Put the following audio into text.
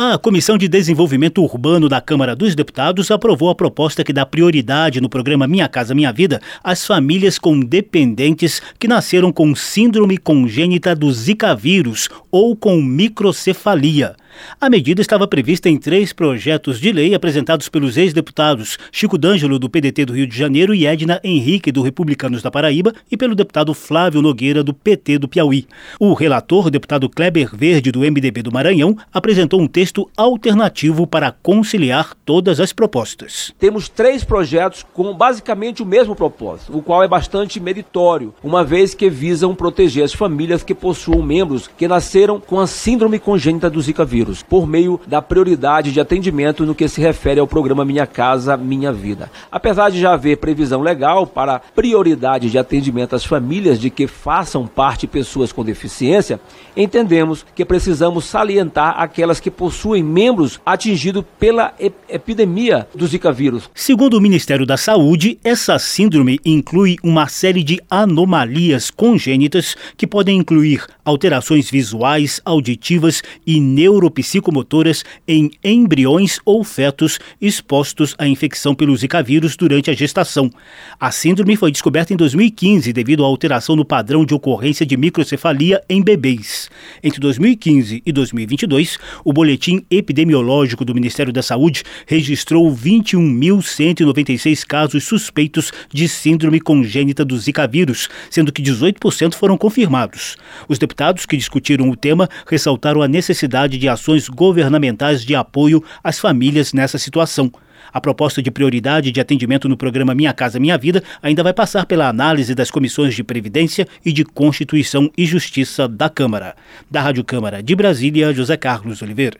A Comissão de Desenvolvimento Urbano da Câmara dos Deputados aprovou a proposta que dá prioridade no programa Minha Casa Minha Vida às famílias com dependentes que nasceram com síndrome congênita do Zika vírus ou com microcefalia. A medida estava prevista em três projetos de lei apresentados pelos ex-deputados Chico D'Angelo, do PDT do Rio de Janeiro, e Edna Henrique, do Republicanos da Paraíba, e pelo deputado Flávio Nogueira, do PT do Piauí. O relator, o deputado Kleber Verde, do MDB do Maranhão, apresentou um texto alternativo para conciliar todas as propostas. Temos três projetos com basicamente o mesmo propósito, o qual é bastante meritório, uma vez que visam proteger as famílias que possuam membros que nasceram com a síndrome congênita do Zika vírus, por meio da prioridade de atendimento no que se refere ao programa Minha Casa Minha Vida. Apesar de já haver previsão legal para prioridade de atendimento às famílias de que façam parte pessoas com deficiência, entendemos que precisamos salientar aquelas que possuem membros atingidos pela epidemia do Zika vírus. Segundo o Ministério da Saúde, essa síndrome inclui uma série de anomalias congênitas que podem incluir alterações visuais, auditivas e neuropsicomotoras em embriões ou fetos expostos à infecção pelo Zika vírus durante a gestação. A síndrome foi descoberta em 2015 devido à alteração no padrão de ocorrência de microcefalia em bebês. Entre 2015 e 2022, o boletim epidemiológico do Ministério da Saúde registrou 21.196 casos suspeitos de síndrome congênita do Zika vírus, sendo que 18% foram confirmados. Os deputados que discutiram o tema ressaltaram a necessidade de ações governamentais de apoio às famílias nessa situação. A proposta de prioridade de atendimento no programa Minha Casa Minha Vida ainda vai passar pela análise das comissões de Previdência e de Constituição e Justiça da Câmara. Da Rádio Câmara de Brasília, José Carlos Oliveira.